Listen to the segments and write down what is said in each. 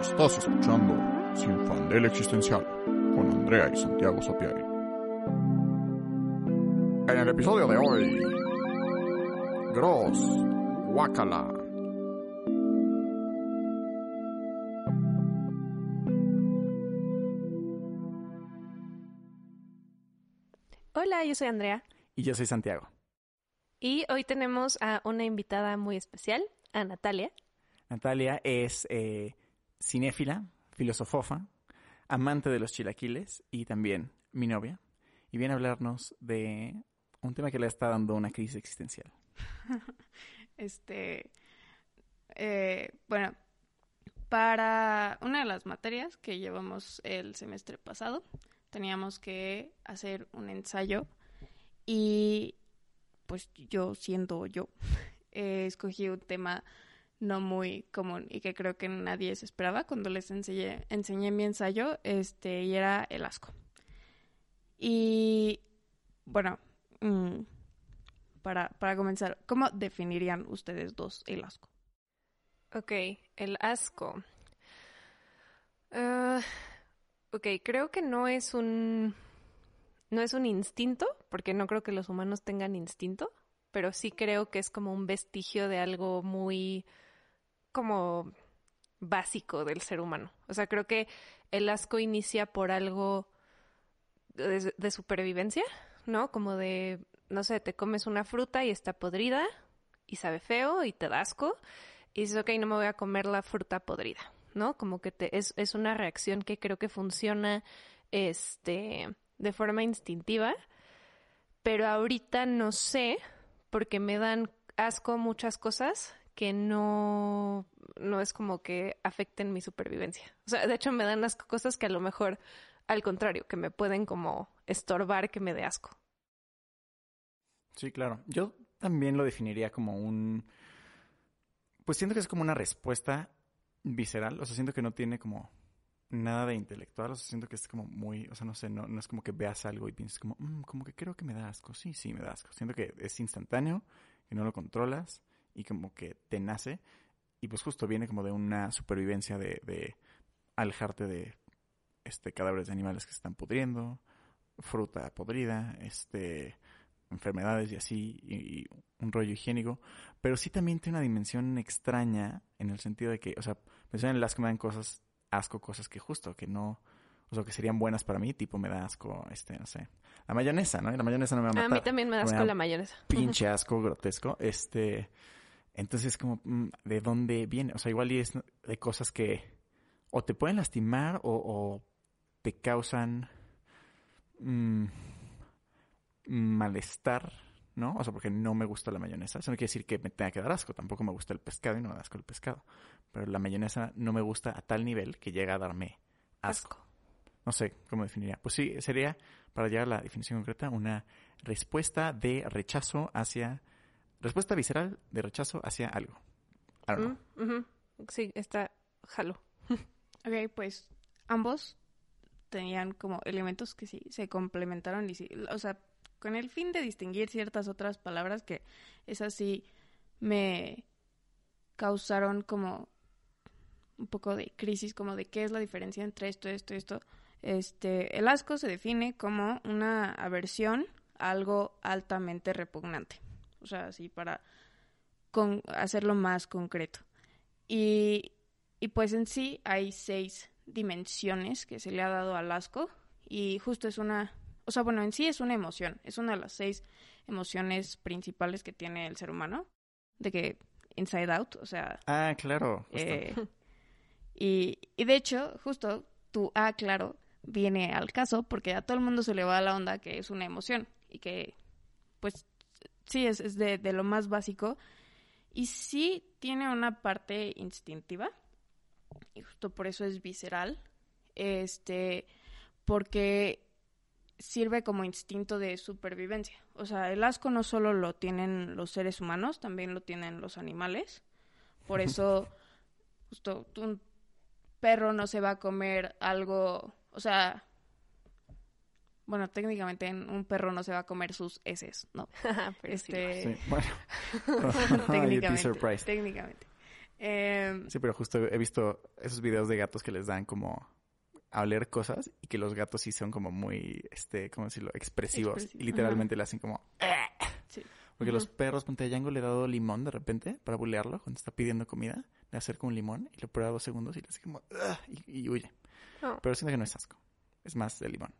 Estás escuchando Sin Fandel Existencial con Andrea y Santiago Sapiari. En el episodio de hoy, Gross, Wakala. Hola, yo soy Andrea Y yo soy Santiago. y hoy tenemos a una invitada muy especial, a Natalia. Natalia es eh, cinéfila, filosofofa, amante de los chilaquiles y también mi novia. Y viene a hablarnos de un tema que le está dando una crisis existencial. Este, eh, bueno, para una de las materias que llevamos el semestre pasado, teníamos que hacer un ensayo y pues yo siendo yo, eh, escogí un tema no muy común y que creo que nadie se esperaba cuando les enseñé, enseñé mi ensayo, este, y era el asco. Y bueno, mm, para, para comenzar, ¿cómo definirían ustedes dos el asco? Ok, el asco. Ah, ok, creo que no es un. No es un instinto, porque no creo que los humanos tengan instinto, pero sí creo que es como un vestigio de algo muy. Como. básico del ser humano. O sea, creo que el asco inicia por algo de, supervivencia, ¿no? Como de. no sé, te comes una fruta y está podrida y sabe feo y te da asco y dices, ok, no me voy a comer la fruta podrida, ¿no? Como que te, es, es una reacción que creo que funciona este, de forma instintiva, pero ahorita no sé, porque me dan asco muchas cosas que no, no es como que afecten mi supervivencia. O sea, de hecho me dan asco cosas que a lo mejor, al contrario, que me pueden como estorbar que me dé asco. Sí, claro. Yo también lo definiría como un... Pues siento que es como una respuesta visceral. O sea, siento que no tiene como nada de intelectual. O sea, siento que es como muy... O sea, no sé, no, no es como que veas algo y pienses como, "Mm, como que creo que me da asco. Sí, sí, me da asco. Siento que es instantáneo, que no lo controlas y como que te nace. Y pues justo viene como de una supervivencia de, de alejarte de este cadáveres de animales que se están pudriendo, fruta podrida, este enfermedades y así, y, y un rollo higiénico, pero sí también tiene una dimensión extraña en el sentido de que, o sea, mencionan el asco me dan cosas, asco, cosas que justo, que no, o sea, que serían buenas para mí, tipo me da asco, este, no sé, la mayonesa, ¿no? La mayonesa no me va a A matar. mí también me da Me asco da la mayonesa. pinche asco grotesco. Este, entonces como, mm, ¿de dónde viene? O sea, igual y es de cosas que o te pueden lastimar o, o te causan mm, malestar, ¿no? O sea, porque no me gusta la mayonesa. Eso no quiere decir que me tenga que dar asco. Tampoco me gusta el pescado y no me da asco el pescado. Pero la mayonesa no me gusta a tal nivel que llega a darme asco. No sé cómo definiría. Pues sí, sería, para llegar a la definición concreta, una respuesta de rechazo hacia. Respuesta visceral de rechazo hacia algo. Mm. Sí, está jalo. Ok, pues ambos tenían como elementos que sí se complementaron y sí, o sea, con el fin de distinguir ciertas otras palabras que esas sí me causaron como un poco de crisis, como de qué es la diferencia entre esto, esto, esto. Este, el asco se define como una aversión a algo altamente repugnante. O sea, así para con, hacerlo más concreto. Y, y pues en sí hay seis dimensiones que se le ha dado al asco y justo es una, o sea, bueno, en sí es una emoción, es una de las seis emociones principales que tiene el ser humano, de que inside out, o sea, Ah, claro. eh, y, y de hecho, justo tu ah, claro, viene al caso porque a todo el mundo se le va la onda que es una emoción y que, pues, sí, es, es de, de lo más básico y sí tiene una parte instintiva y justo por eso es visceral, este, porque sirve como instinto de supervivencia. O sea, el asco no solo lo tienen los seres humanos, también lo tienen los animales. Por eso, justo un perro no se va a comer algo, o sea, bueno, técnicamente un perro no se va a comer sus heces, ¿no? Pero sí. Este, Sí, bueno. Técnicamente, Sí, pero justo he visto esos videos de gatos que les dan como a oler cosas y que los gatos sí son como muy, este, ¿cómo decirlo? Expresivos. Y literalmente le hacen como... Sí. Porque los perros, ponte a Django le he dado limón de repente para bulearlo cuando está pidiendo comida. Le acerco un limón y lo prueba dos segundos y le hace como... Y, y huye. No. Pero siento que no es asco. Es más de limón.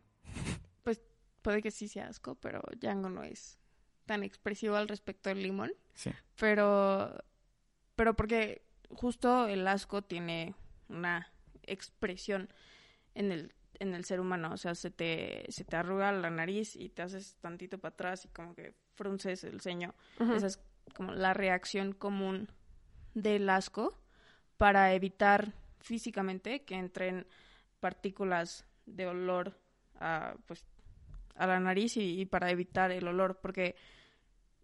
Puede que sí sea asco, pero Django no es tan expresivo al respecto del limón. Sí. Pero, pero porque justo el asco tiene una expresión en el, en el ser humano. O sea, se te, se te arruga la nariz y te haces tantito para atrás y como que frunces el ceño. Esa es como la reacción común del asco para evitar físicamente que entren partículas de olor a, pues, a la nariz y, y para evitar el olor, porque,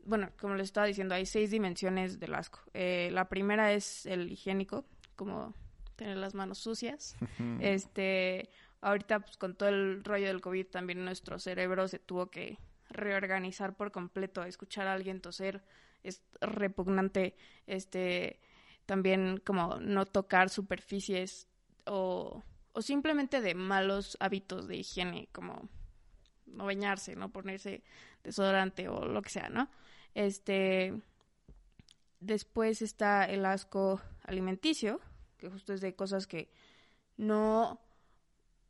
bueno, como les estaba diciendo, hay seis dimensiones del asco. Eh, la primera es el higiénico, como tener las manos sucias. Este, ahorita pues con todo el rollo del COVID también nuestro cerebro se tuvo que reorganizar por completo. Escuchar a alguien toser es repugnante. Este, también como no tocar superficies o, o simplemente de malos hábitos de higiene, como no bañarse, no ponerse desodorante o lo que sea, ¿no? Este, después está el asco alimenticio, que justo es de cosas que no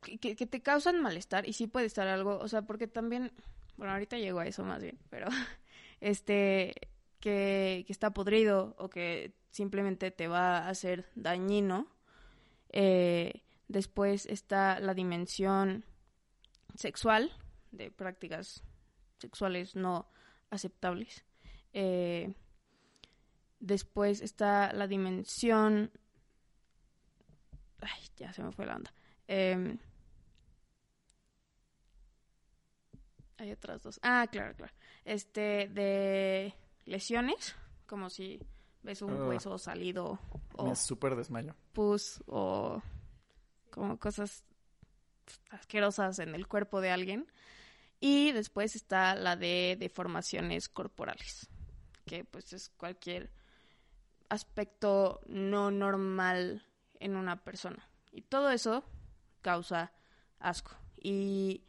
que, que te causan malestar y sí puede estar algo, o sea, porque también, bueno, ahorita llego a eso más bien, pero este que, está podrido o que simplemente te va a hacer dañino. Eh, después está la dimensión sexual de prácticas sexuales no aceptables. Eh, después está la dimensión Ay, ya se me fue la onda. Em, hay otras dos. Ah, claro, claro. Este, de lesiones, como si ves un Ah. hueso salido o Me súper desmayo. pus o como cosas asquerosas en el cuerpo de alguien. Y después está la de deformaciones corporales, que pues es cualquier aspecto no normal en una persona. Y todo eso causa asco. Y,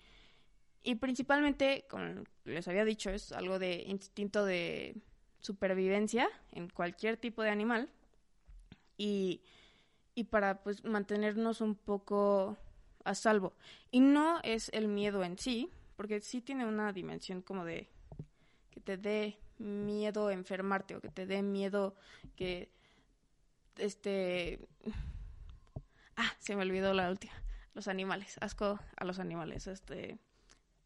y principalmente, como les había dicho, es algo de instinto de supervivencia en cualquier tipo de animal. Y, y para pues mantenernos un poco a salvo. Y no es el miedo en sí, porque sí tiene una dimensión como de que te dé miedo enfermarte o que te dé miedo que este ah se me olvidó la última los animales asco a los animales este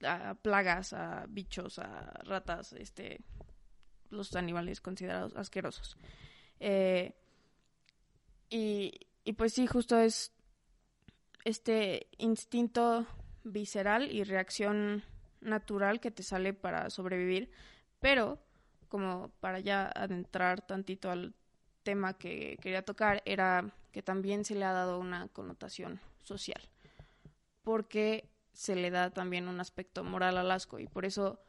a plagas a bichos a ratas este los animales considerados asquerosos. Eh, y, y pues sí justo es este instinto visceral y reacción natural que te sale para sobrevivir, pero como para ya adentrar tantito al tema que quería tocar, era que también se le ha dado una connotación social, porque se le da también un aspecto moral al asco y por eso,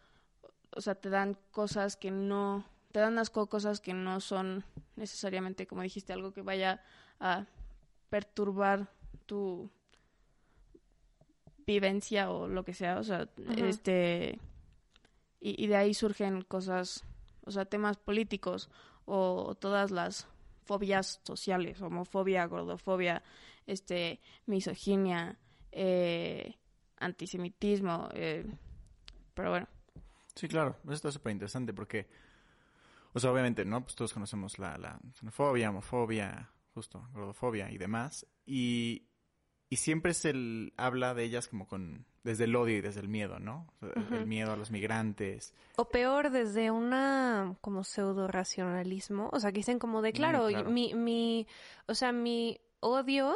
o sea, te dan cosas que no, te dan asco cosas que no son necesariamente, como dijiste, algo que vaya a perturbar tu vivencia o lo que sea, o sea, este y, y de ahí surgen cosas, o sea, temas políticos o todas las fobias sociales, homofobia, gordofobia, este, misoginia, eh, antisemitismo, eh, pero bueno, Sí, claro. Eso está súper interesante porque, o sea, obviamente, ¿no? Pues todos conocemos la, la xenofobia, homofobia, justo, gordofobia y demás. Y, y siempre se habla de ellas como con, desde el odio y desde el miedo, ¿no? El- miedo a los migrantes. O peor, desde una como pseudo racionalismo. O sea, que dicen como de, claro. mi, mi, o sea, mi odio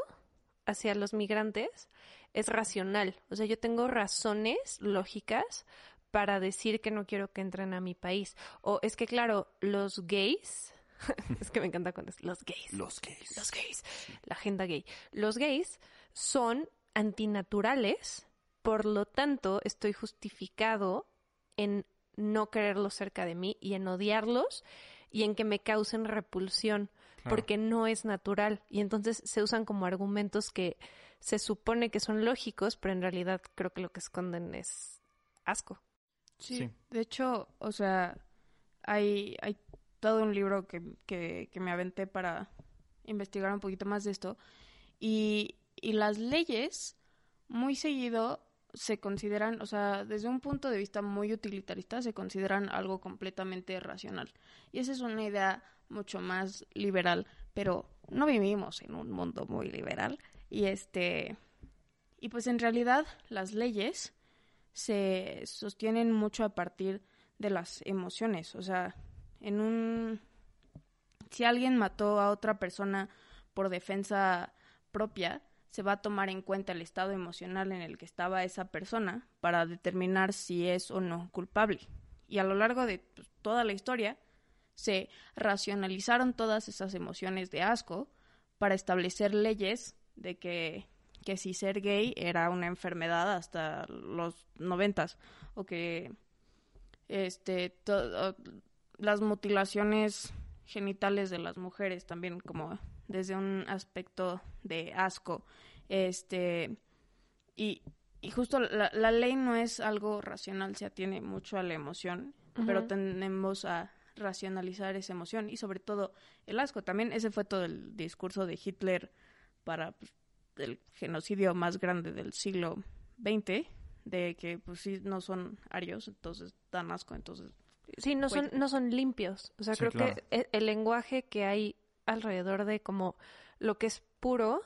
hacia los migrantes es racional. O sea, yo tengo razones lógicas para decir que no quiero que entren a mi país. O es que, claro, los gays, es que me encanta cuando es los gays. Los gays. Los gays, la agenda gay. Los gays son antinaturales, por lo tanto estoy justificado en no quererlos cerca de mí y en odiarlos y en que me causen repulsión. porque no es natural y entonces se usan como argumentos que se supone que son lógicos, pero en realidad creo que lo que esconden es asco. Sí. Sí. De hecho, o sea, hay, hay todo un libro que, que, que me aventé para investigar un poquito más de esto. Y, y las leyes, muy seguido, se consideran, o sea, desde un punto de vista muy utilitarista, se consideran algo completamente racional. Y esa es una idea mucho más liberal, pero no vivimos en un mundo muy liberal. Y este. Y pues en realidad las leyes se sostienen mucho a partir de las emociones. O sea, en un... Si alguien mató a otra persona por defensa propia, se va a tomar en cuenta el estado emocional en el que estaba esa persona para determinar si es o no culpable. Y a lo largo de pues, toda la historia se racionalizaron todas esas emociones de asco para establecer leyes de que que si ser gay era una enfermedad hasta los noventas o que este las mutilaciones genitales de las mujeres también como desde un aspecto de asco este y, y justo la, la ley no es algo racional se atiene mucho a la emoción pero Ujú. tendemos a racionalizar esa emoción y sobre todo el asco también ese fue todo el discurso de Hitler para pues, el genocidio más grande del siglo XX, de que pues sí no son arios, entonces dan asco, entonces Sí, no son, no son limpios. O sea, Sí, creo claro. que e- el lenguaje que hay alrededor de como lo que es puro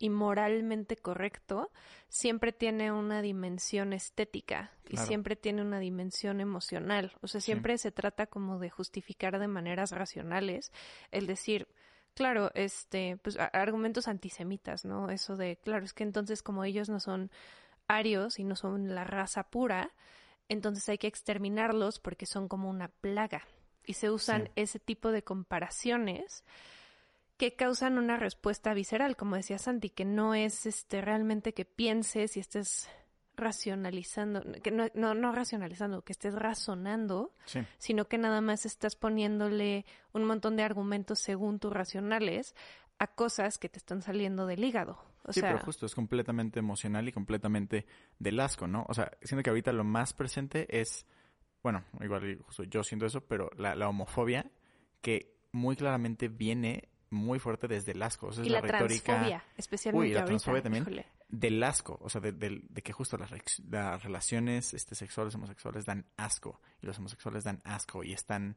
y moralmente correcto siempre tiene una dimensión estética y Claro. siempre tiene una dimensión emocional. O sea, Sí. siempre se trata como de justificar de maneras racionales el decir, claro, este, pues argumentos antisemitas, ¿no? Eso de, claro, es que entonces como ellos no son arios y no son la raza pura, entonces hay que exterminarlos porque son como una plaga. Y se usan Sí. ese tipo de comparaciones que causan una respuesta visceral, como decía Santi, que no es este realmente que pienses y estés racionalizando, que no, no, no racionalizando, que estés razonando, Sí. sino que nada más estás poniéndole un montón de argumentos según tus racionales a cosas que te están saliendo del hígado. O sí, sea, pero justo es completamente emocional y completamente del asco, ¿no? O sea, siento que ahorita lo más presente es, bueno, igual yo siento eso, pero la, la homofobia que muy claramente viene muy fuerte desde el asco. O sea, es y la, retórica transfobia, especialmente Uy, la ahorita, transfobia también. híjole. del asco, o sea, de, del- de que justo las, relaciones este, sexuales homosexuales dan asco y los homosexuales dan asco y están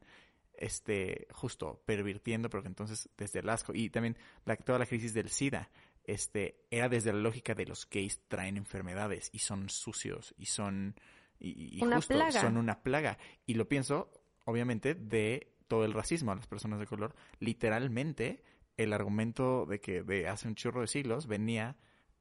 este justo pervirtiendo, pero que entonces desde el asco y también la, toda la crisis del SIDA este era desde la lógica de los gays traen enfermedades y son sucios y son y, y Una justo plaga. son una plaga y lo pienso obviamente de todo el racismo a las personas de color literalmente el argumento de que de hace un chorro de siglos venía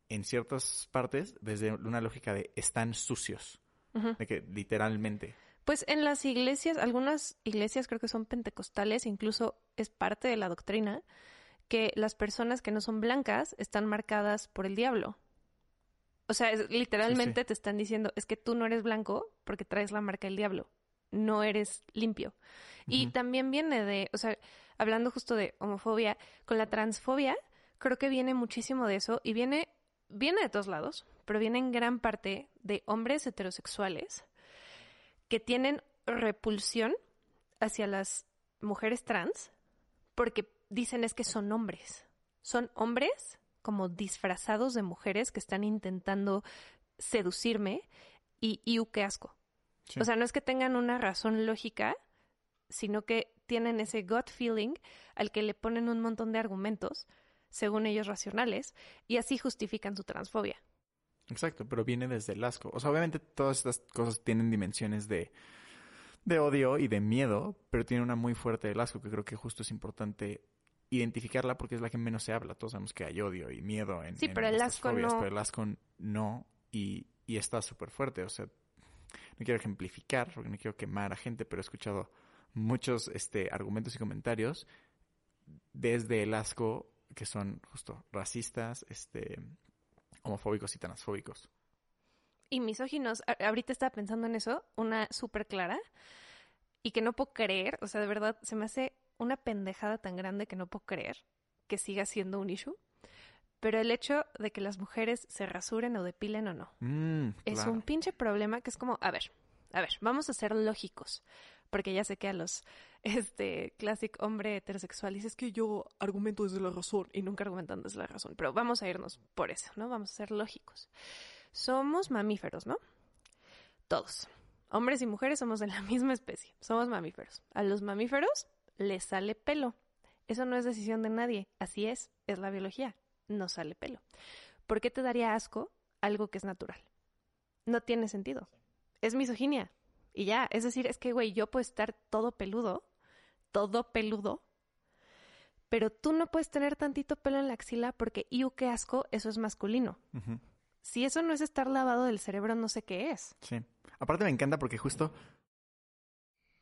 en ciertas partes desde una lógica de están sucios, de que literalmente. Pues en las iglesias, algunas iglesias creo que son pentecostales, incluso es parte de la doctrina, que las personas que no son blancas están marcadas por el diablo. O sea, es- literalmente te están diciendo, es que tú no eres blanco porque traes la marca del diablo, no eres limpio. Y también viene de, o sea, hablando justo de homofobia, con la transfobia, creo que viene muchísimo de eso y viene, viene de todos lados, pero viene en gran parte de hombres heterosexuales que tienen repulsión hacia las mujeres trans porque dicen es que son hombres. Son hombres como disfrazados de mujeres que están intentando seducirme y, y uh, qué asco. Sí. O sea, no es que tengan una razón lógica, sino que tienen ese gut feeling al que le ponen un montón de argumentos, según ellos racionales, y así justifican su transfobia. Exacto, pero viene desde el asco. O sea, obviamente todas estas cosas tienen dimensiones de, de odio y de miedo, pero tiene una muy fuerte del asco que creo que justo es importante identificarla porque es la que menos se habla. Todos sabemos que hay odio y miedo en, Sí, en pero el asco fobias, no. pero el asco no y, y está súper fuerte. O sea, no quiero ejemplificar porque no quiero quemar a gente, pero he escuchado muchos este, argumentos y comentarios desde el asco que son justo racistas, este, homofóbicos y transfóbicos. Y misóginos, ahorita estaba pensando en eso, una súper clara, y que no puedo creer, o sea, de verdad, se me hace una pendejada tan grande que no puedo creer que siga siendo un issue. Pero el hecho de que las mujeres se rasuren o depilen o no Mm, es claro. un pinche problema que es como, a ver, a ver, vamos a ser lógicos. Porque ya sé que a los, este, classic hombre heterosexual dices que yo argumento desde la razón y nunca argumentan desde la razón. Pero vamos a irnos por eso, ¿no? Vamos a ser lógicos. Somos mamíferos, ¿no? Todos. Hombres y mujeres somos de la misma especie. Somos mamíferos. A los mamíferos les sale pelo. Eso no es decisión de nadie. Así es. Es la biología. No sale pelo. ¿Por qué te daría asco algo que es natural? No tiene sentido. Es misoginia. Y ya. Es decir, es que, güey, yo puedo estar todo peludo. Todo peludo. Pero tú no puedes tener tantito pelo en la axila porque, ¡iu, qué asco! Eso es masculino. Si eso no es estar lavado del cerebro, no sé qué es. Sí. Aparte me encanta porque justo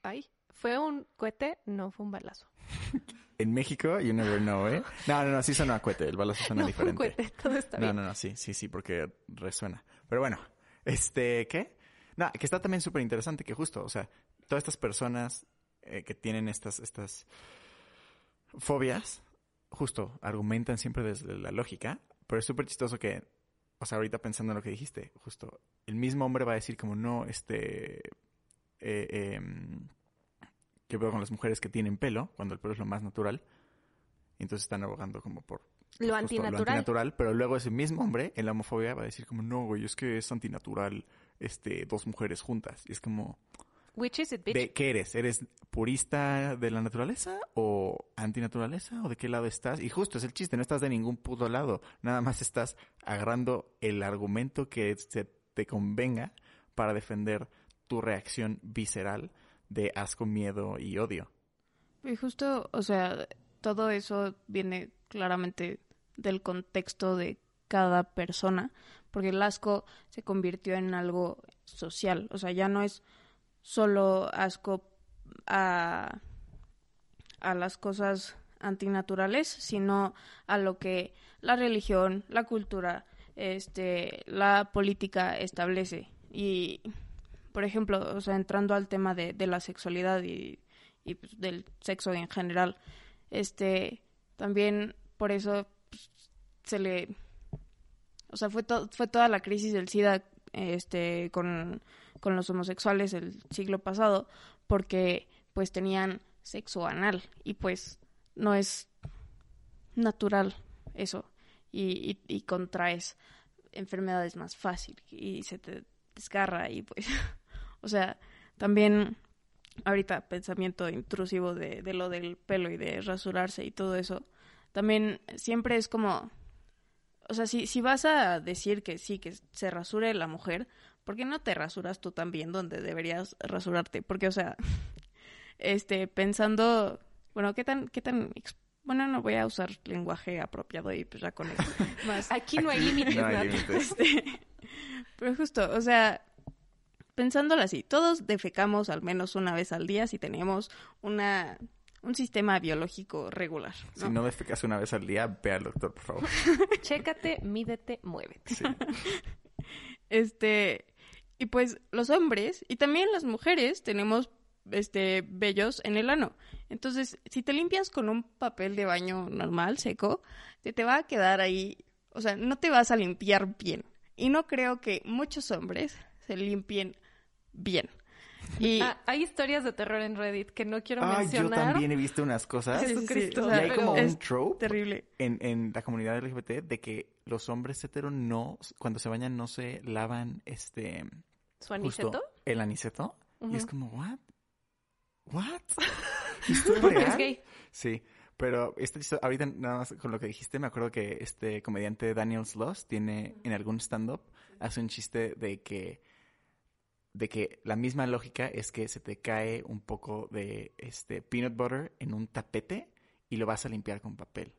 Ay, fue un cohete, no fue un balazo. en México, you never know, ¿eh? No, no, no, sí suena a cohete. El balazo suena no fue un diferente. cohete, todo está No, bien. no, no, sí, sí, sí, porque resuena. Pero bueno, este, ¿qué? No, que está también súper interesante que justo, o sea, todas estas personas eh, que tienen estas, estas fobias, justo, argumentan siempre desde la lógica, pero es súper chistoso que, o sea, ahorita pensando en lo que dijiste, justo, el mismo hombre va a decir como, no, este, eh, em, ¿qué veo con las mujeres que tienen pelo, cuando el pelo es lo más natural? Entonces están abogando como por Lo antinatural. antinatural, pero luego ese mismo hombre en la homofobia va a decir como, no, güey, es que es antinatural este, dos mujeres juntas. Y es como, Which is it, bitch? ¿de qué eres? ¿Eres purista de la naturaleza o antinaturaleza? ¿O de qué lado estás? Y justo es el chiste, no estás de ningún puto lado. Nada más estás agarrando el argumento que se te convenga para defender tu reacción visceral de asco, miedo y odio. Y justo, o sea, todo eso viene claramente del contexto de cada persona, porque el asco se convirtió en algo social, o sea, ya no es solo asco a, a las cosas antinaturales, sino a lo que la religión, la cultura, este, la política establece. Y, por ejemplo, o sea, entrando al tema de, de la sexualidad y, y pues, del sexo en general, este, también por eso pues, se le, o sea, fue, fue toda la crisis del SIDA, este, con, con los homosexuales el siglo pasado, porque pues tenían sexo anal y pues no es natural eso y, y, y contraes enfermedades más fácil y se te desgarra y pues, o sea, también ahorita pensamiento intrusivo de, de lo del pelo y de rasurarse y todo eso, también siempre es como, o sea, si, si vas a decir que sí, que se rasure la mujer, ¿por qué no te rasuras tú también donde deberías rasurarte? Porque, o sea, este, pensando, bueno, ¿qué tan, qué tan, bueno, no voy a usar lenguaje apropiado y pues ya con eso, más, Aquí no hay límites, No hay Nat. límites. este, pero justo, o sea, pensándolo así, todos defecamos al menos una vez al día si tenemos una un sistema biológico regular. ¿no? Si no defecas una vez al día, ve al doctor, por favor. Chécate, mídete, muévete. Sí. Este, y pues los hombres y también las mujeres tenemos este vellos en el ano. Entonces, si te limpias con un papel de baño normal, seco, te, te va a quedar ahí, o sea, no te vas a limpiar bien. Y no creo que muchos hombres se limpien bien. Y Ah, hay historias de terror en Reddit que no quiero Ah, yo mencionar. también he visto unas cosas. Sí, sí, sí, Jesucristo. Y hay como un trope terrible. en, en la comunidad LGBT de que los hombres hetero no, cuando se bañan, no se lavan este ¿Su aniceto? justo el aniceto. Y es como, ¿what? ¿What? ¿Esto es gay. Sí, pero este, ahorita nada más con lo que dijiste, me acuerdo que este comediante Daniel Sloss tiene en algún stand-up, hace un chiste de que de que la misma lógica es que se te cae un poco de este peanut butter en un tapete y lo vas a limpiar con papel.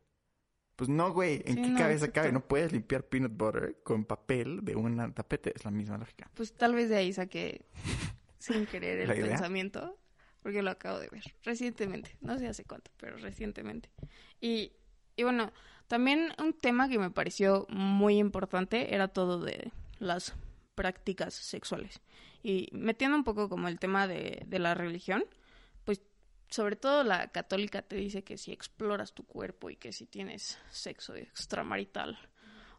Pues no, güey, ¿en Sí, qué no, cabeza cabe? No puedes limpiar peanut butter con papel de un tapete, es la misma lógica. Pues tal vez de ahí saqué sin querer el pensamiento, porque lo acabo de ver recientemente, no sé hace cuánto, pero recientemente. Y, y bueno, también un tema que me pareció muy importante era todo de las prácticas sexuales. Y metiendo un poco como el tema de, de la religión, pues sobre todo la católica te dice que si exploras tu cuerpo y que si tienes sexo extramarital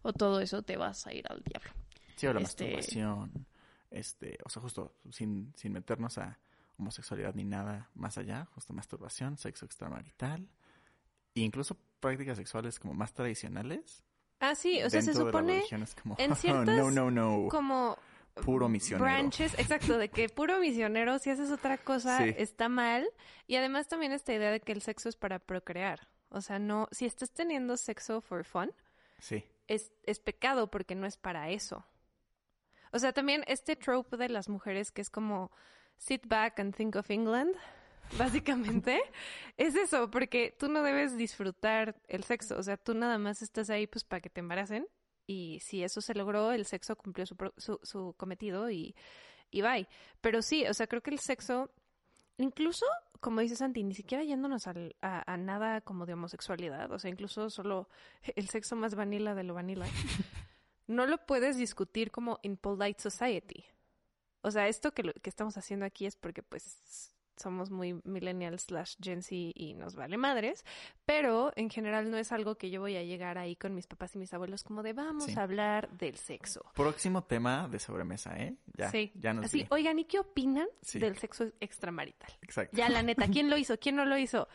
o todo eso te vas a ir al diablo. Sí, o la Este- masturbación, este, o sea, justo sin, sin meternos a homosexualidad ni nada más allá, justo masturbación, sexo extramarital, e incluso prácticas sexuales como más tradicionales. Ah, sí, o sea, se dentro de la supone como, en ciertas no, no, no, como puro misionero. branches, exacto, de que puro misionero, si haces otra cosa, Sí. está mal. Y además también esta idea de que el sexo es para procrear. O sea, no, si estás teniendo sexo for fun, Sí, es, es pecado porque no es para eso. O sea, también este trope de las mujeres que es como sit back and think of England, básicamente, es eso, porque tú no debes disfrutar el sexo, o sea, tú nada más estás ahí pues para que te embaracen y si eso se logró, el sexo cumplió su, su, su cometido y, y bye. Pero sí, o sea, creo que el sexo, incluso, como dice Santi, ni siquiera yéndonos al- a, a nada como de homosexualidad, o sea, incluso solo el sexo más vanilla de lo vanilla, no lo puedes discutir como in polite society. O sea, esto que, lo- que estamos haciendo aquí es porque pues somos muy millennials slash Gen Z y nos vale madres, pero en general no es algo que yo voy a llegar ahí con mis papás y mis abuelos como de vamos Sí. a hablar del sexo. próximo tema de sobremesa, ¿eh? Ya, sí. ya nos Así, oigan, ¿y qué opinan Sí. del sexo extramarital? Exacto. Ya, la neta, ¿quién lo hizo? ¿Quién no lo hizo?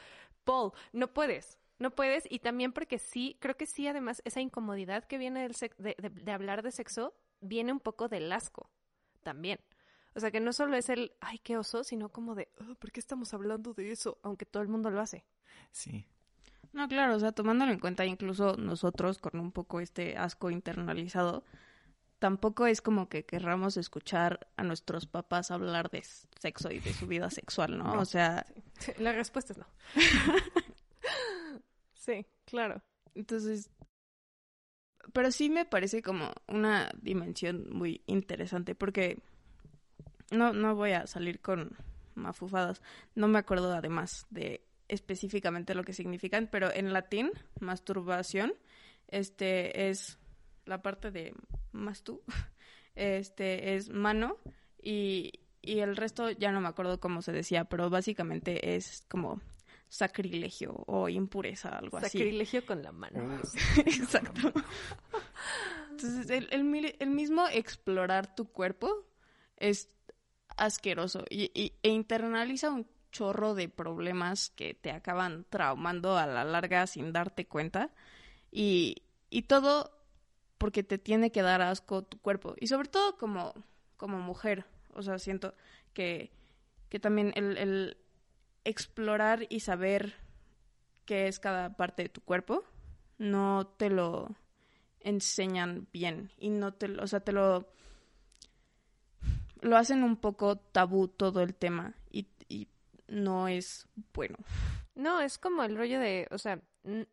Paul, no puedes. No puedes. Y también porque sí, creo que sí, además, esa incomodidad que viene del de, de- de hablar de sexo viene un poco del asco también. O sea, que no solo es el, ay, qué oso, sino como de, "Ah, ¿por qué estamos hablando de eso? Aunque todo el mundo lo hace. Sí. No, claro, o sea, tomándolo en cuenta, incluso nosotros con un poco este asco internalizado, tampoco es como que querramos escuchar a nuestros papás hablar de sexo y de su vida sexual, ¿no? No. O sea, La respuesta es no. sí, claro. entonces, pero sí me parece como una dimensión muy interesante porque no, no voy a salir con mafufadas. No me acuerdo además de específicamente lo que significan, pero en latín, masturbación, este es la parte de mastu, este es mano y, y el resto ya no me acuerdo cómo se decía, pero básicamente es como sacrilegio o impureza, algo así. Sacrilegio con la mano. Exacto. Entonces, el, el mismo explorar tu cuerpo es asqueroso y, e internaliza un chorro de problemas que te acaban traumando a la larga sin darte cuenta. Y, todo porque te tiene que dar asco tu cuerpo. Y sobre todo como, mujer, o sea, siento que, que también el, explorar y saber qué es cada parte de tu cuerpo no te lo enseñan bien y no te o sea, te lo lo hacen un poco tabú todo el tema y, y no es bueno. No, es como el rollo de, o sea,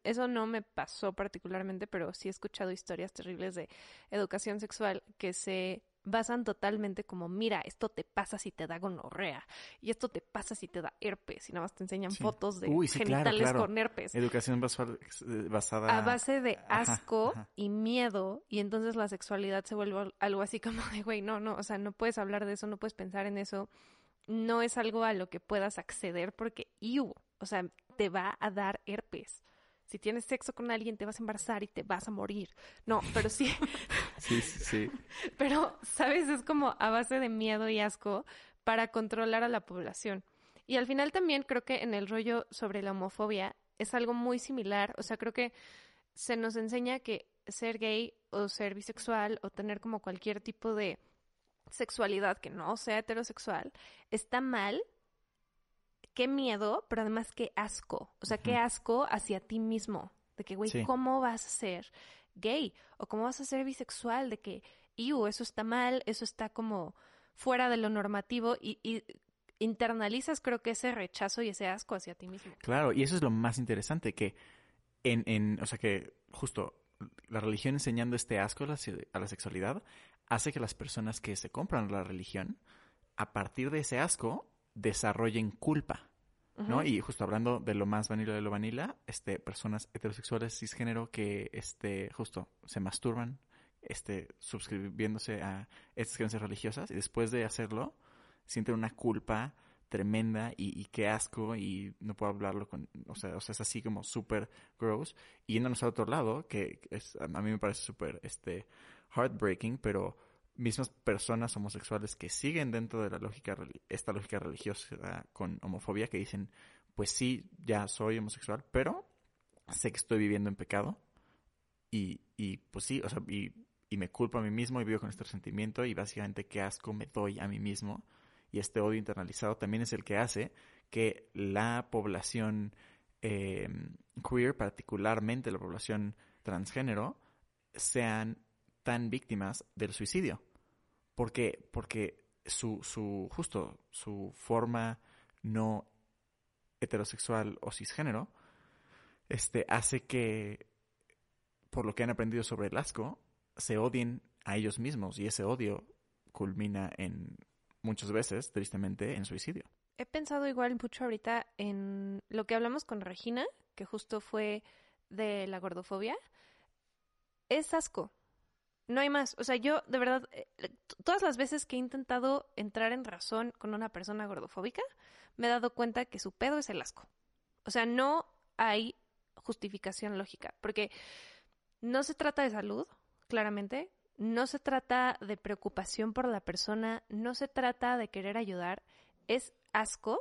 eso no me pasó particularmente, pero sí he escuchado historias terribles de educación sexual que se basan totalmente como, mira, esto te pasa si te da gonorrea y esto te pasa si te da herpes y nada más te enseñan Sí. fotos de Uy, sí, claro, genitales claro. con herpes. Educación basal- eh, basada... A base de asco ajá. y miedo, y entonces la sexualidad se vuelve al- algo así como de, güey, no, no, o sea, no puedes hablar de eso, no puedes pensar en eso, no es algo a lo que puedas acceder porque, iu, o sea, te va a dar herpes. Si tienes sexo con alguien, te vas a embarazar y te vas a morir. No, pero sí, Sí, sí, sí. pero, ¿sabes? Es como a base de miedo y asco para controlar a la población. Y al final también creo que en el rollo sobre la homofobia es algo muy similar. O sea, creo que se nos enseña que ser gay o ser bisexual o tener como cualquier tipo de sexualidad que no sea heterosexual está mal. Qué miedo, pero además qué asco. O sea, qué asco hacia ti mismo. De que, güey, Sí. ¿cómo vas a ser gay? O cómo vas a ser bisexual. De que, iu, eso está mal, eso está como fuera de lo normativo y, y internalizas creo que ese rechazo y ese asco hacia ti mismo. Claro, y eso es lo más interesante, que en, en o sea, que justo la religión enseñando este asco a la, se- a la sexualidad hace que las personas que se compran la religión, a partir de ese asco, desarrollen culpa, ¿no? Y justo hablando de lo más vanilla de lo vanilla, este, personas heterosexuales cisgénero que, este, justo se masturban, este, suscribiéndose a estas creencias religiosas y después de hacerlo, sienten una culpa tremenda y, y qué asco y no puedo hablarlo con, o sea, o sea es así como súper gross. Y yéndonos a otro lado, que es, a mí me parece súper, este, heartbreaking, pero mismas personas homosexuales que siguen dentro de la lógica, esta lógica religiosa con homofobia, que dicen, pues sí, ya soy homosexual, pero sé que estoy viviendo en pecado y, y pues sí, o sea, y, me culpo a mí mismo y vivo con este resentimiento y básicamente qué asco me doy a mí mismo y este odio internalizado también es el que hace que la población eh, queer, particularmente la población transgénero, sean tan víctimas del suicidio. Porque, porque su, su, justo, su forma no heterosexual o cisgénero, este, hace que, por lo que han aprendido sobre el asco, se odien a ellos mismos y ese odio culmina en, muchas veces, tristemente, en suicidio. He pensado igual mucho ahorita en lo que hablamos con Regina, que justo fue de la gordofobia. Es asco. No hay más. O sea, yo de verdad, eh, todas las veces que he intentado entrar en razón con una persona gordofóbica, me he dado cuenta que su pedo es el asco. O sea, no hay justificación lógica, porque no se trata de salud, claramente, no se trata de preocupación por la persona, no se trata de querer ayudar, es asco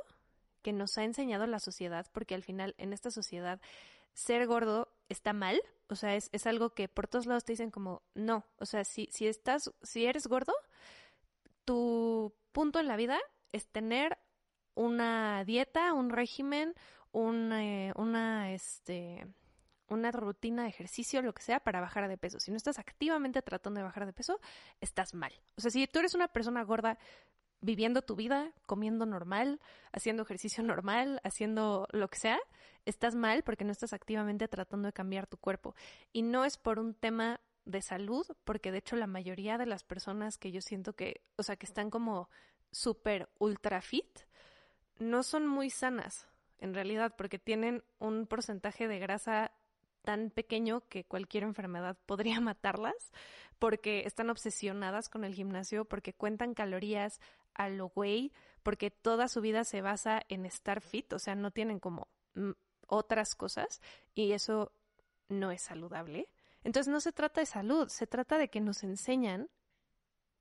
que nos ha enseñado la sociedad, porque al final en esta sociedad ser gordo está mal, o sea, es, es algo que por todos lados te dicen como, no, o sea, si, si estás, si eres gordo, tu punto en la vida es tener una dieta, un régimen, un, eh, una, este, una rutina de ejercicio, lo que sea, para bajar de peso. Si no estás activamente tratando de bajar de peso, estás mal. O sea, si tú eres una persona gorda viviendo tu vida, comiendo normal, haciendo ejercicio normal, haciendo lo que sea, estás mal porque no estás activamente tratando de cambiar tu cuerpo. Y no es por un tema de salud, porque de hecho la mayoría de las personas que yo siento que, o sea, que están como súper ultra fit, no son muy sanas, en realidad, porque tienen un porcentaje de grasa tan pequeño que cualquier enfermedad podría matarlas, porque están obsesionadas con el gimnasio, porque cuentan calorías a lo güey, porque toda su vida se basa en estar fit, o sea, no tienen como mm, otras cosas y eso no es saludable. Entonces no se trata de salud, se trata de que nos enseñan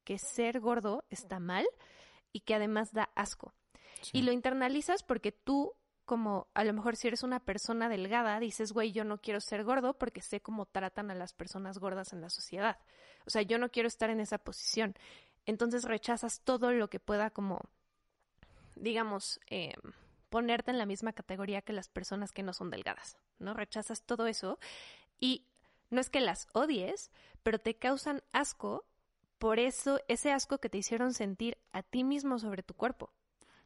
que ser gordo está mal y que además da asco. Sí. Y lo internalizas porque tú, como a lo mejor si eres una persona delgada, dices, güey, yo no quiero ser gordo porque sé cómo tratan a las personas gordas en la sociedad. O sea, yo no quiero estar en esa posición. Entonces rechazas todo lo que pueda como, digamos, eh, ponerte en la misma categoría que las personas que no son delgadas, ¿no? Rechazas todo eso y no es que las odies, pero te causan asco por eso, ese asco que te hicieron sentir a ti mismo sobre tu cuerpo.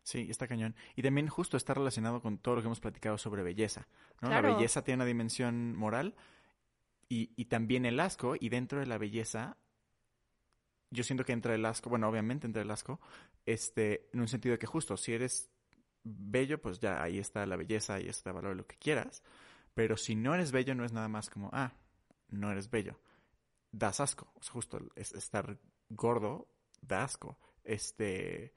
Sí, está cañón. Y también justo está relacionado con todo lo que hemos platicado sobre belleza. ¿no? Claro. La belleza tiene una dimensión moral y, y también el asco. Y dentro de la belleza, yo siento que entra el asco, bueno, obviamente entra el asco, este, en un sentido de que justo, si eres bello, pues ya ahí está la belleza, ahí está el valor lo que quieras. Pero si no eres bello, no es nada más como, ah, no eres bello. Das asco. O sea, justo es- estar gordo da asco. Este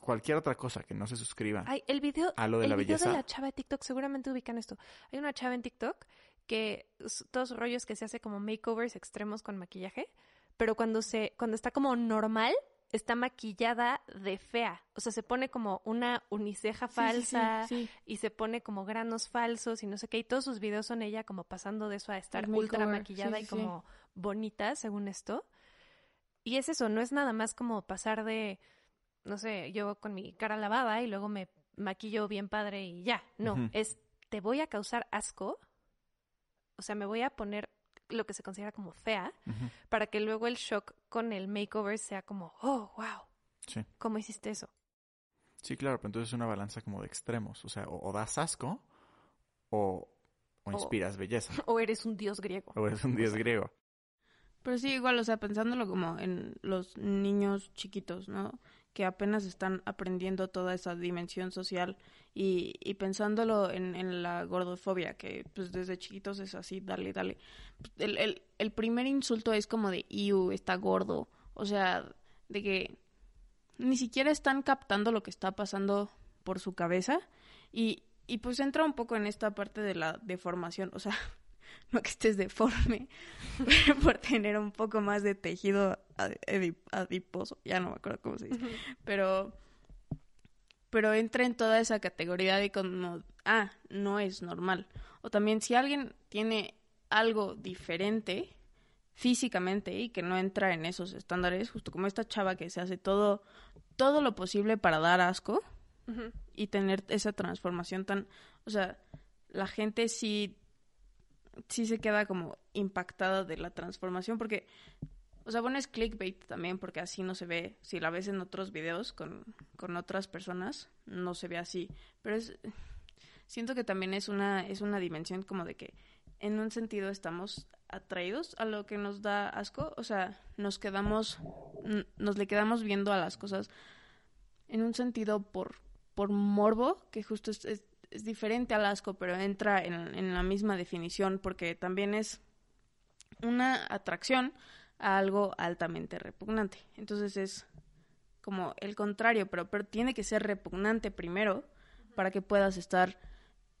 cualquier otra cosa que no se suscriba Ay, el video, a lo de el la video belleza. de la chava de TikTok, seguramente ubican esto. Hay una chava en TikTok que todos los rollos que se hace como makeovers extremos con maquillaje, pero cuando se, cuando está como normal, está maquillada de fea. O sea, se pone como una uniceja Sí, sí, sí, falsa sí. y se pone como granos falsos y no sé qué. Y todos sus videos son ella como pasando de eso a estar ultra maquillada sí, y sí, como bonita, según esto. Y es eso, no es nada más como pasar de, no sé, yo con mi cara lavada y luego me maquillo bien padre y ya. No, es, te voy a causar asco. O sea, me voy a poner lo que se considera como fea para que luego el shock con el makeover sea como, oh, wow, Sí. ¿cómo hiciste eso? Sí, claro, pero entonces es una balanza como de extremos. O sea, o, o das asco o, o O- inspiras belleza. O eres un dios griego. O eres un dios griego. Pero sí, igual, o sea, pensándolo como en los niños chiquitos, ¿no? Que apenas están aprendiendo toda esa dimensión social y, y pensándolo en, en la gordofobia, que pues desde chiquitos es así, dale, dale. El, el, el primer insulto es como de, iu, está gordo. O sea, de que ni siquiera están captando lo que está pasando por su cabeza y, y pues entra un poco en esta parte de la deformación, o sea, no que estés deforme, por tener un poco más de tejido adiposo, ya no me acuerdo cómo se dice, pero pero entra en toda esa categoría de como, ah, no es normal. O también si alguien tiene algo diferente físicamente y que no entra en esos estándares, justo como esta chava que se hace todo, todo lo posible para dar asco y tener esa transformación tan, o sea, la gente sí, sí se queda como impactada de la transformación porque o sea, bueno, es clickbait también porque así no se ve. Si la ves en otros videos con, con otras personas, no se ve así. Pero es... Siento que también es una, es una dimensión como de que en un sentido estamos atraídos a lo que nos da asco. O sea, nos quedamos... Nos le quedamos viendo a las cosas en un sentido por, por morbo, que justo es, es, es diferente al asco, pero entra en, en la misma definición porque también es una atracción a algo altamente repugnante. Entonces es como el contrario, pero, pero tiene que ser repugnante primero para que puedas estar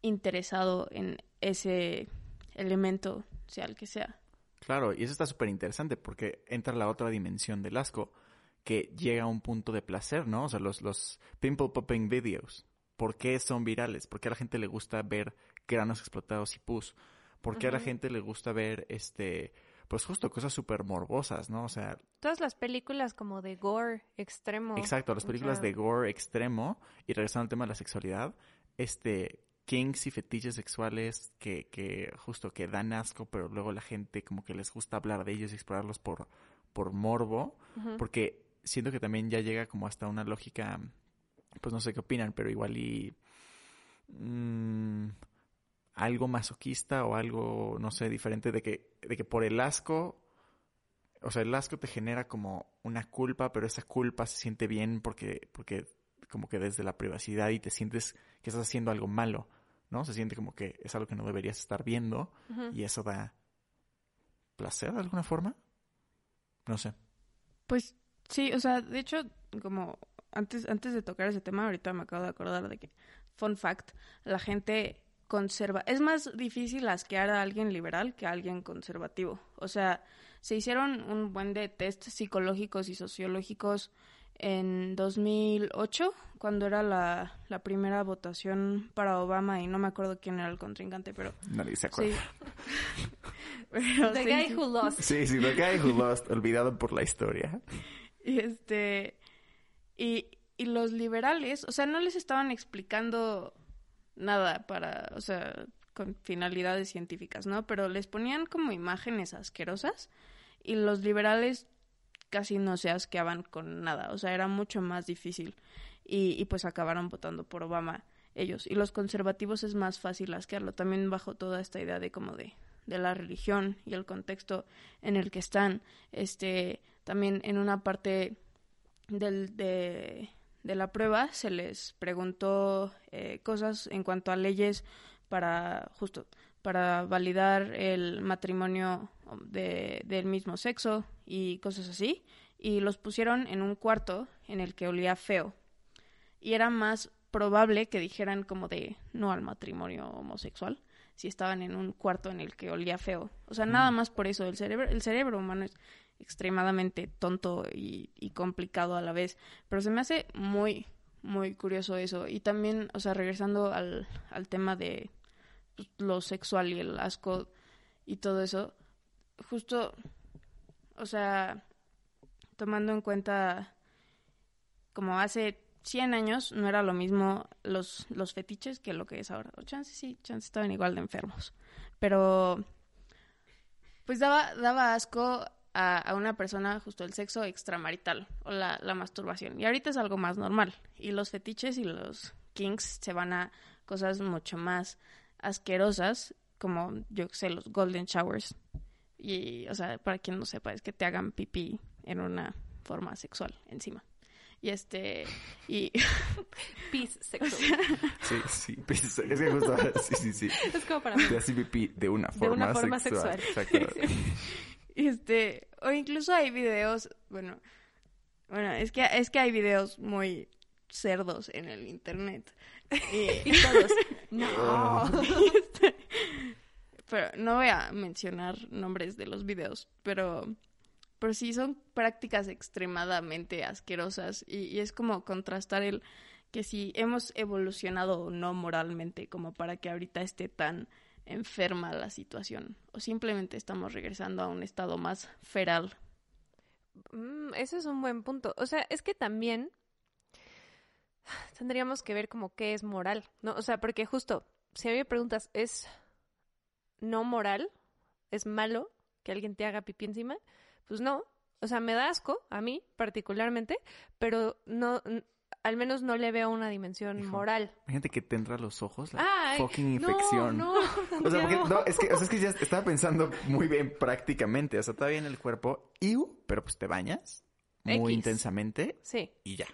interesado en ese elemento, sea el que sea. Claro, y eso está súper interesante porque entra la otra dimensión del asco que llega a un punto de placer, ¿no? O sea, los, los pimple popping videos. ¿Por qué son virales? ¿Por qué a la gente le gusta ver granos explotados y pus? ¿Por qué a la gente le gusta ver este pues justo cosas súper morbosas, ¿no? O sea... Todas las películas como de gore extremo. Exacto, las películas de gore extremo, y regresando al tema de la sexualidad, este, kinks y fetiches sexuales que, que justo que dan asco, pero luego la gente como que les gusta hablar de ellos y explorarlos por, por morbo, porque siento que también ya llega como hasta una lógica, pues no sé qué opinan, pero igual y... Mmm, algo masoquista o algo, no sé, diferente de que, de que por el asco, o sea, el asco te genera como una culpa, pero esa culpa se siente bien porque, porque como que desde la privacidad y te sientes que estás haciendo algo malo, ¿no? Se siente como que es algo que no deberías estar viendo y eso da placer de alguna forma. No sé. Pues sí, o sea, de hecho, como antes, antes de tocar ese tema, ahorita me acabo de acordar de que, fun fact, la gente conserva. Es más difícil asquear a alguien liberal que a alguien conservativo. O sea, se hicieron un buen de test psicológicos y sociológicos en 2008, cuando era la, la, primera votación para Obama y no me acuerdo quién era el contrincante, pero... Nadie se acuerda. Sí. the guy who lost. Sí, sí, the guy who lost, olvidado por la historia. Y este... Y, y los liberales, o sea, no les estaban explicando nada para, o sea, con finalidades científicas, ¿no? Pero les ponían como imágenes asquerosas y los liberales casi no se asqueaban con nada, o sea, era mucho más difícil y, y pues acabaron votando por Obama ellos. Y los conservativos es más fácil asquearlo, también bajo toda esta idea de como de, de la religión y el contexto en el que están, este, también en una parte del, de, de la prueba se les preguntó eh, cosas en cuanto a leyes para justo para validar el matrimonio de, del mismo sexo y cosas así y los pusieron en un cuarto en el que olía feo. Y era más probable que dijeran como de no al matrimonio homosexual si estaban en un cuarto en el que olía feo. O sea nada más por eso el cerebro el cerebro humano es extremadamente tonto y, complicado a la vez. Pero se me hace muy, muy curioso eso. Y también, o sea, regresando al, al tema de pues, lo sexual y el asco y todo eso, justo, o sea, tomando en cuenta como hace 100 años no era lo mismo los, los fetiches que lo que es ahora. O sí, chances estaban igual de enfermos. Pero pues daba, daba asco a, una persona justo el sexo extramarital o la, la masturbación. Y ahorita es algo más normal. Y los fetiches y los kinks se van a cosas mucho más asquerosas, como yo sé, los golden showers. Y, o sea, para quien no sepa, es que te hagan pipí en una forma sexual encima. Y este, y... Pis sexual. sí, sí, pis, es que justo, sí, sí, sí. Es como para mí. Te pipí de una forma, de una forma sexual. sexual. Exacto. Este, o incluso hay videos, bueno, bueno, es que es que hay videos muy cerdos en el internet. Y todos, no. Este, pero no voy a mencionar nombres de los videos, pero, pero sí son prácticas extremadamente asquerosas y, y es como contrastar el que si hemos evolucionado o no moralmente como para que ahorita esté tan enferma la situación o simplemente estamos regresando a un estado más feral. Mm, ese es un buen punto. O sea, es que también tendríamos que ver como qué es moral, ¿no? O sea, porque justo, si a mí me preguntas, ¿es no moral? ¿Es malo que alguien te haga pipí encima? Pues no. O sea, me da asco, a mí particularmente, pero no, al menos no le veo una dimensión Hijo. moral. Imagínate que te entra a los ojos la Ay, fucking no, infección. No, O sea, porque, no, es que, o sea, es que ya estaba pensando muy bien prácticamente. O sea, todavía en el cuerpo, iu, pero pues te bañas muy X. intensamente Sí. y ya.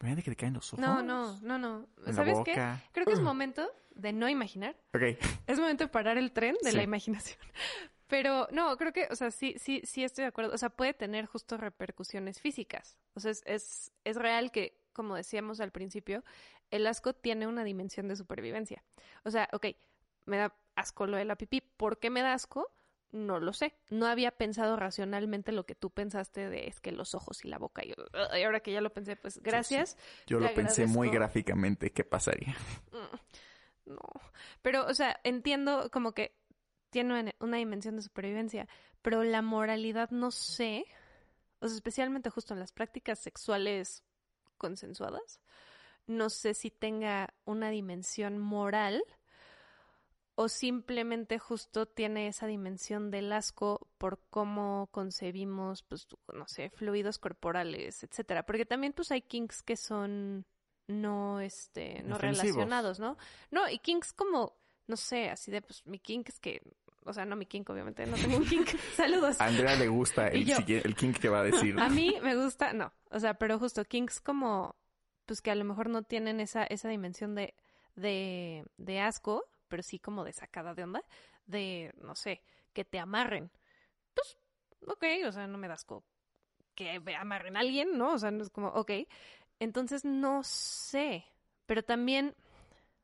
Imagínate que te caen los ojos. No, no, no, no. En ¿Sabes qué? Creo que es momento de no imaginar. Ok. Es momento de parar el tren de Sí. la imaginación. Pero no, creo que, o sea, sí, sí, sí estoy de acuerdo. O sea, puede tener justo repercusiones físicas. O sea, es, es, es real que, como decíamos al principio, el asco tiene una dimensión de supervivencia. O sea, ok, me da asco lo de la pipí. ¿Por qué me da asco? No lo sé. No había pensado racionalmente lo que tú pensaste de es que los ojos y la boca. Y, y ahora que ya lo pensé, pues gracias. Yo lo pensé muy gráficamente qué pasaría. Mm, No. Pero, o sea, entiendo como que tiene una dimensión de supervivencia, pero la moralidad no sé, o sea, especialmente justo en las prácticas sexuales consensuadas, no sé si tenga una dimensión moral o simplemente justo tiene esa dimensión del asco por cómo concebimos, pues, no sé, fluidos corporales, etcétera. Porque también, pues, hay kinks que son no, este, no relacionados, ¿no? No, y kinks como, no sé, así de, pues, mi kink es que, o sea, no mi kink, obviamente, no tengo un kink. Saludos. A Andrea le gusta el, el kink que va a decir. A mí me gusta, no, o sea, pero justo kinks como, pues que a lo mejor no tienen esa, esa dimensión de, de, de asco, pero sí como de sacada de onda, de, no sé, que te amarren. Pues, ok, o sea, no me da asco que me amarren a alguien, ¿no? O sea, no es como, ok. Entonces, no sé, pero también,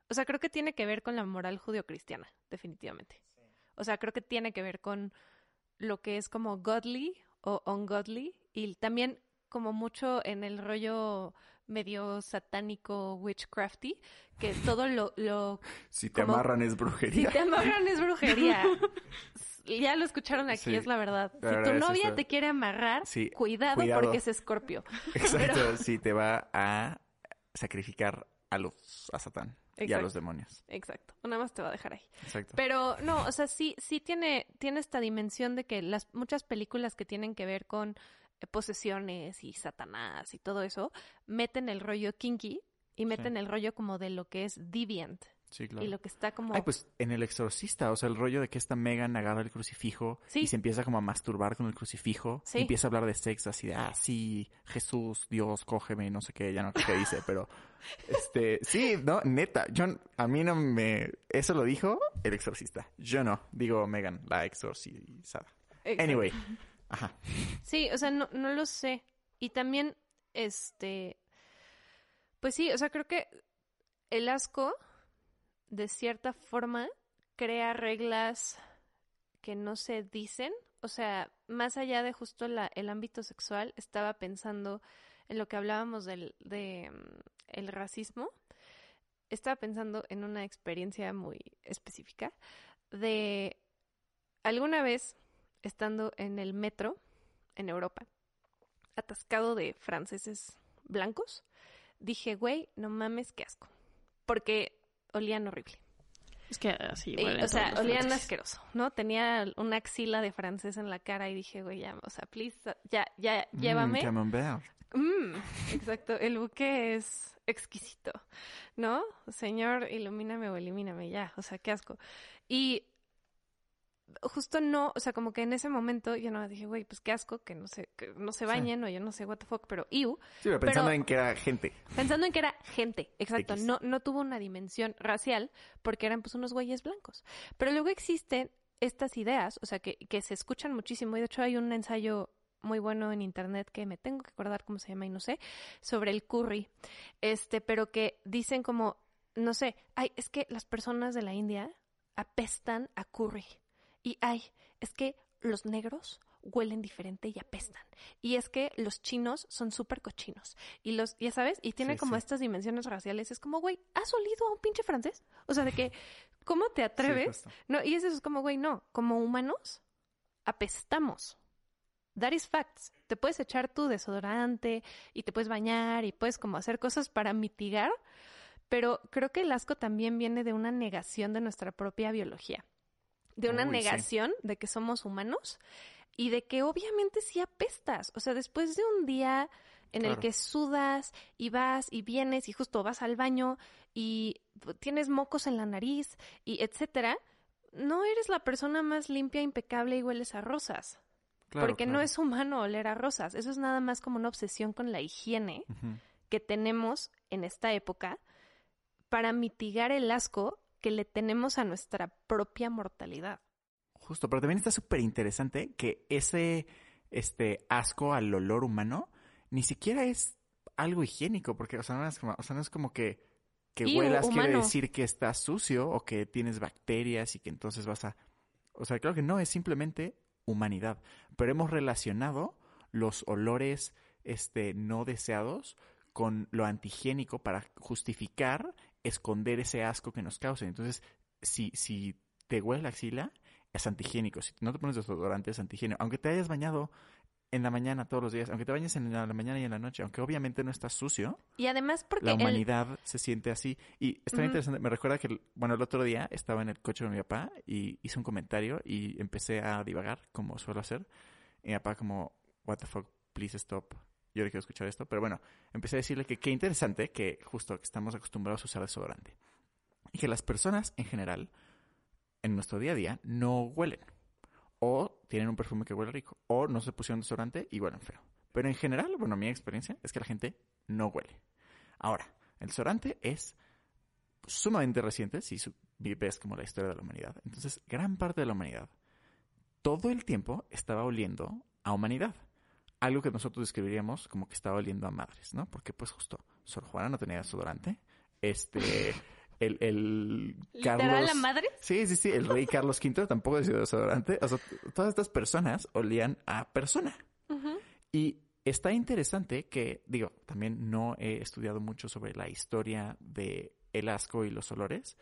o sea, creo que tiene que ver con la moral judio-cristiana, definitivamente. O sea, creo que tiene que ver con lo que es como godly o ungodly y también como mucho en el rollo medio satánico witchcrafty que todo lo, lo si te como- amarran es si brujería. te amarran es brujería ya lo escucharon aquí Sí, es la verdad la si verdad tu novia te quiere amarrar Sí, cuidado, cuidado. porque es escorpio Exacto, sí, te va a sacrificar a los a Satán y a los demonios. exacto nada más te va a dejar ahí Exacto. Pero no, o sea, sí, sí tiene, tiene esta dimensión de que las muchas películas que tienen que ver con posesiones y Satanás y todo eso, meten el rollo kinky y meten el rollo como de lo que es deviant sí, claro. y lo que está como Ay, pues en El Exorcista, o sea, el rollo de que esta Megan agarra el crucifijo Sí. y se empieza como a masturbar con el crucifijo. Sí. Y empieza a hablar de sexo así de, ah, sí, Jesús, Dios, cógeme, no sé qué, ya no sé qué dice, pero, este, sí, no, neta, yo, a mí no me, eso lo dijo El Exorcista. Yo no, digo Megan, la exorcizada. Exacto. Anyway, ajá. Sí, o sea, no, no lo sé. Y también, este, pues sí, o sea, creo que el asco, de cierta forma, crea reglas que no se dicen. O sea, más allá de justo la, el ámbito sexual, estaba pensando en lo que hablábamos del de, mm, racismo. Estaba pensando en una experiencia muy específica de alguna vez estando en el metro en Europa, atascado de franceses blancos, dije, güey, no mames, qué asco. Porque olían horrible. Es que así, Y, huelen o sea, olían franceses. asqueroso, ¿no? Tenía una axila de francés en la cara y dije, güey, ya, o sea, please, ya, ya, llévame. Mm, camembert. Mm, exacto, el buque es exquisito, ¿no? Señor, ilumíname o elimíname ya, o sea, qué asco. Y justo no, o sea, como que en ese momento yo no dije, güey, pues qué asco, que no se, que no se bañen o yo no sé what the fuck, pero iu, Sí, pero pensando Pero- en que era gente. pensando en que era gente, exacto, X. no, no tuvo una dimensión racial porque eran pues unos güeyes blancos. Pero luego existen estas ideas, o sea, que, que se escuchan muchísimo y de hecho hay un ensayo muy bueno en internet que me tengo que acordar cómo se llama y no sé, sobre el curry. Este, pero que dicen como, no sé, ay, es que las personas de la India apestan a curry. Y ay, es que los negros huelen diferente y apestan. Y es que los chinos son súper cochinos. Y los, ya sabes, y tiene Sí, como sí. estas dimensiones raciales. Es como, güey, ¿has olido a un pinche francés? O sea, de que, ¿cómo te atreves? no, y eso es como, güey, no. Como humanos, apestamos. That is facts. Te puedes echar tu desodorante y te puedes bañar y puedes como hacer cosas para mitigar, pero creo que el asco también viene de una negación de nuestra propia biología. De una Uy, sí. negación de que somos humanos y de que obviamente sí apestas. O sea, después de un día en el que sudas y vas y vienes y justo vas al baño y tienes mocos en la nariz y etcétera, no eres la persona más limpia, impecable y hueles a rosas. Claro, porque no es humano oler a rosas. Eso es nada más como una obsesión con la higiene que tenemos en esta época para mitigar el asco que le tenemos a nuestra propia mortalidad. Justo, pero también está súper interesante que ese este asco al olor humano ni siquiera es algo higiénico, porque o sea, no es como, o sea, no es como que, que Iu, huelas quiere decir que estás sucio o que tienes bacterias y que entonces vas a... O sea, creo que no, es simplemente humanidad. Pero hemos relacionado los olores este, no deseados con lo antihigiénico para justificar esconder ese asco que nos causa. Entonces, si, si te huele la axila, es antihigiénico. Si no te pones desodorante, es antihigiénico. Aunque te hayas bañado en la mañana todos los días, aunque te bañes en la, mañana y en la noche, aunque obviamente no estás sucio, Y además porque la el- humanidad se siente así. Y está interesante, me recuerda que, el- bueno, el otro día estaba en el coche de mi papá y hice un comentario y empecé a divagar, como suelo hacer. Y mi papá como, what the fuck, please stop. Yo no quiero escuchar esto, pero bueno, empecé a decirle que qué interesante que justo que estamos acostumbrados a usar desodorante. Y que las personas en general, en nuestro día a día, no huelen. O tienen un perfume que huele rico. O no se pusieron desodorante y huelen feo. Pero en general, bueno, mi experiencia es que la gente no huele. Ahora, el desodorante es sumamente reciente, si ves como la historia de la humanidad. Entonces, gran parte de la humanidad, todo el tiempo estaba oliendo a humanidad. Algo que nosotros describiríamos como que estaba oliendo a madres, ¿no? Porque pues justo, Sor Juana no tenía desodorante. Este, el, el Carlos... la madre Sí, sí, sí. El rey Carlos V tampoco decía desodorante. O sea, todas estas personas olían a persona. Y está interesante que, digo, también no he estudiado mucho sobre la historia de el asco y los olores,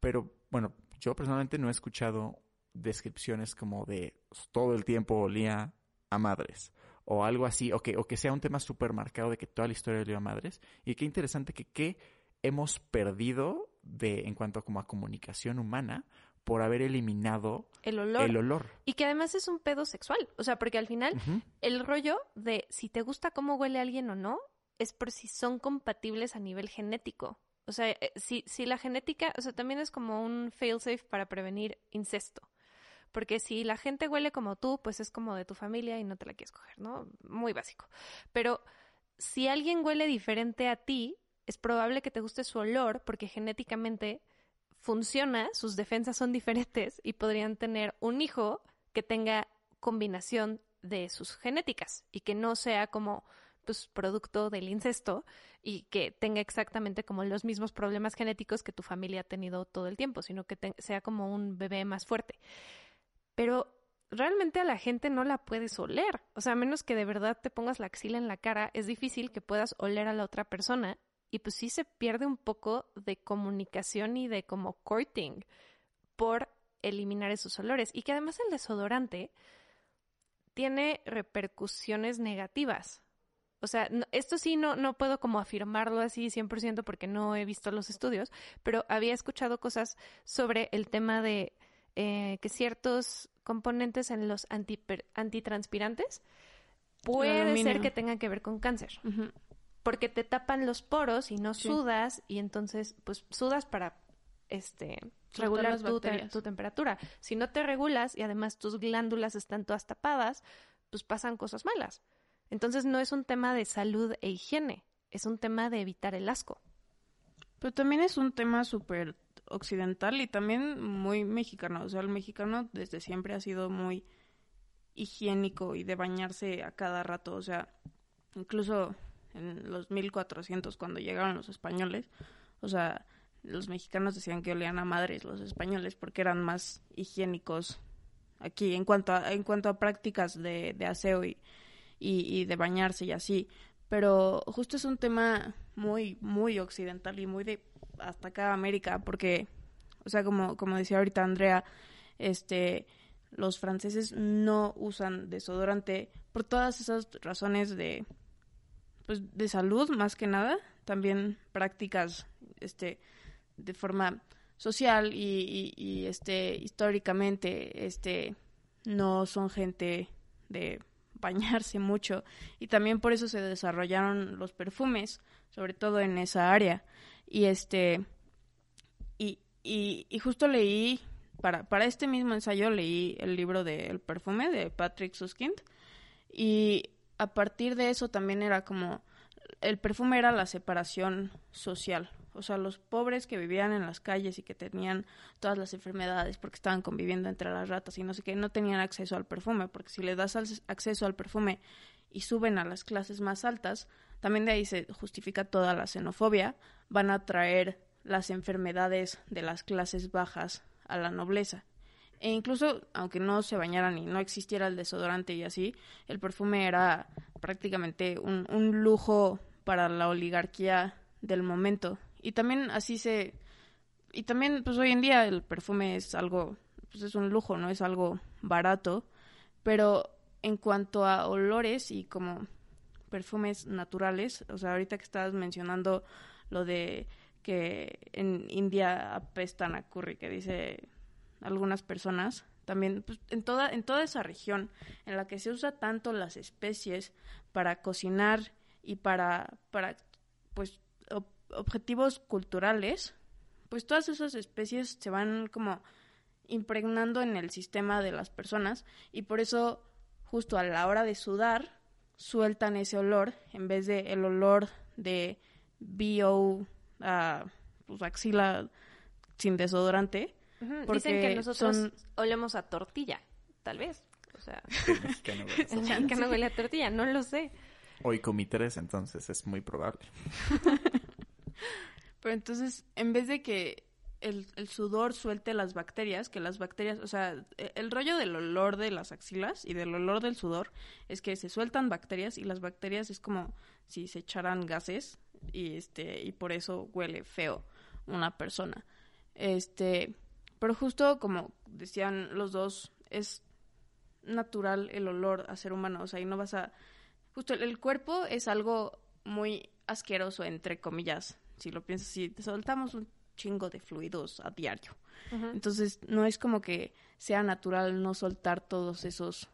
pero bueno, yo personalmente no he escuchado descripciones como de todo el tiempo olía a madres o algo así, o que, o que sea un tema súper marcado de que toda la historia olía a madres. Y qué interesante que qué hemos perdido de, en cuanto a como a comunicación humana por haber eliminado el olor. el olor. Y que además es un pedo sexual. O sea, porque al final el rollo de si te gusta cómo huele alguien o no es por si son compatibles a nivel genético. O sea, eh, si, si la genética, o sea, también es como un failsafe para prevenir incesto. Porque si la gente huele como tú, pues es como de tu familia y no te la quieres coger, ¿no? Muy básico. Pero si alguien huele diferente a ti, es probable que te guste su olor porque genéticamente funciona, sus defensas son diferentes y podrían tener un hijo que tenga combinación de sus genéticas y que no sea como pues producto del incesto y que tenga exactamente como los mismos problemas genéticos que tu familia ha tenido todo el tiempo, sino que sea como un bebé más fuerte. Pero realmente a la gente no la puedes oler. O sea, a menos que de verdad te pongas la axila en la cara, es difícil que puedas oler a la otra persona. Y pues sí se pierde un poco de comunicación y de como courting por eliminar esos olores. Y que además el desodorante tiene repercusiones negativas. O sea, esto sí no, no puedo como afirmarlo así 100% porque no he visto los estudios, pero había escuchado cosas sobre el tema de eh, que ciertos componentes en los antitranspirantes puede ser que tengan que ver con cáncer, porque te tapan los poros y no Sí. sudas y entonces pues sudas para este regular tu, te- tu temperatura. Si no te regulas y además tus glándulas están todas tapadas, pues pasan cosas malas. Entonces no es un tema de salud e higiene, es un tema de evitar el asco. Pero también es un tema súper occidental y también muy mexicano. O sea, el mexicano desde siempre ha sido muy higiénico y de bañarse a cada rato. O sea, incluso en los 1400 cuando llegaron los españoles, o sea, los mexicanos decían que olían a madres los españoles porque eran más higiénicos aquí en cuanto a, en cuanto a prácticas de, de aseo y, y, de bañarse y así. Pero justo es un tema muy, muy occidental y muy de hasta acá América, porque, o sea, como, como decía ahorita Andrea, este, los franceses no usan desodorante por todas esas razones de, pues, de salud más que nada, también prácticas, este, de forma social y, y, este históricamente este no son gente de bañarse mucho y también por eso se desarrollaron los perfumes sobre todo en esa área. Y este y, y, y justo leí para, para este mismo ensayo leí el libro de El perfume de Patrick Suskind y a partir de eso también era como el perfume era la separación social o sea, los pobres que vivían en las calles y que tenían todas las enfermedades porque estaban conviviendo entre las ratas y no sé qué, no tenían acceso al perfume, porque si le das acceso al perfume y suben a las clases más altas, también de ahí se justifica toda la xenofobia, van a traer las enfermedades de las clases bajas a la nobleza. E incluso, aunque no se bañaran y no existiera el desodorante y así, el perfume era prácticamente un, un lujo para la oligarquía del momento y también así se... Y también, pues hoy en día el perfume es algo, pues es un lujo, ¿no? Es algo barato. Pero en cuanto a olores y como perfumes naturales, o sea, ahorita que estabas mencionando lo de que en India apestan a curry, que dice algunas personas, también pues, en toda en toda esa región en la que se usa tanto las especies para cocinar y para para pues objetivos culturales, pues todas esas especies se van como impregnando en el sistema de las personas y por eso justo a la hora de sudar sueltan ese olor en vez de el olor de bio uh, pues axila sin desodorante. Dicen que nosotros olemos a tortilla, tal vez. O sea, el no huele a tortilla, no lo sé. Hoy comí tres, entonces es muy probable. Pero entonces, en vez de que el, sudor suelte las bacterias, que las bacterias, o sea, e, el rollo del olor de las axilas y del olor del sudor es que se sueltan bacterias y las bacterias es como si se echaran gases y este y por eso huele feo una persona. Este, pero justo como decían los dos, es natural el olor a ser humano, o sea, y no vas a justo el cuerpo es algo muy asqueroso, entre comillas, si lo piensas si soltamos un chingo de fluidos a diario. Entonces, no es como que sea natural no soltar todos esos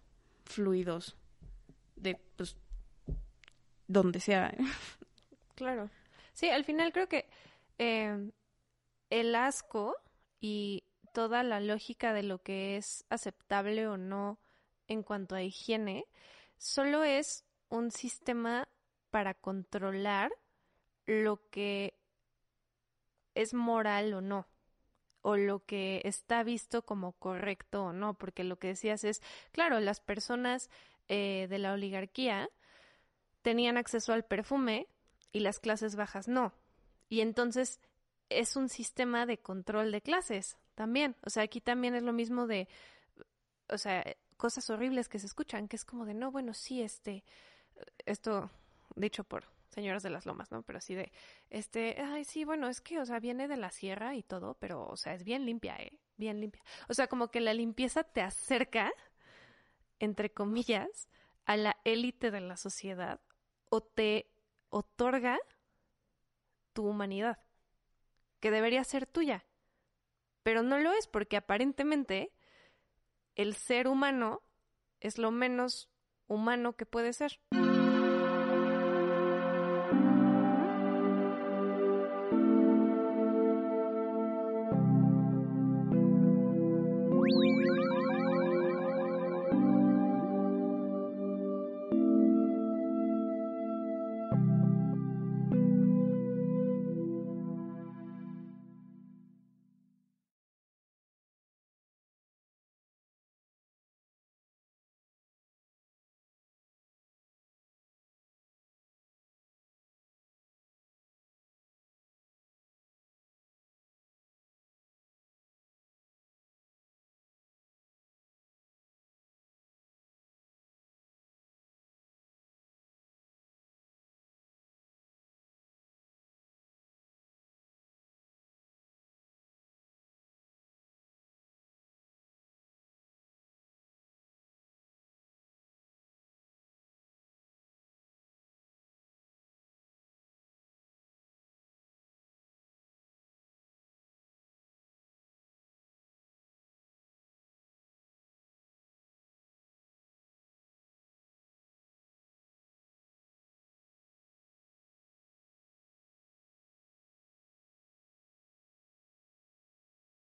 fluidos de, pues, donde sea. Claro. Sí, al final creo que eh, el asco y toda la lógica de lo que es aceptable o no en cuanto a higiene solo es un sistema para controlar lo que es moral o no, o lo que está visto como correcto o no, porque lo que decías es, claro, las personas eh, de la oligarquía tenían acceso al perfume y las clases bajas no. Y entonces es un sistema de control de clases también. O sea, aquí también es lo mismo de, o sea, cosas horribles que se escuchan, que es como de, no, bueno, sí, este, esto dicho por señoras de las lomas, ¿no? Pero así de, este, ay, sí, bueno, es que, o sea, viene de la sierra y todo, pero, o sea, es bien limpia, ¿eh? Bien limpia. O sea, como que la limpieza te acerca, entre comillas, a la élite de la sociedad o te otorga tu humanidad, que debería ser tuya. Pero no lo es porque aparentemente el ser humano es lo menos humano que puede ser.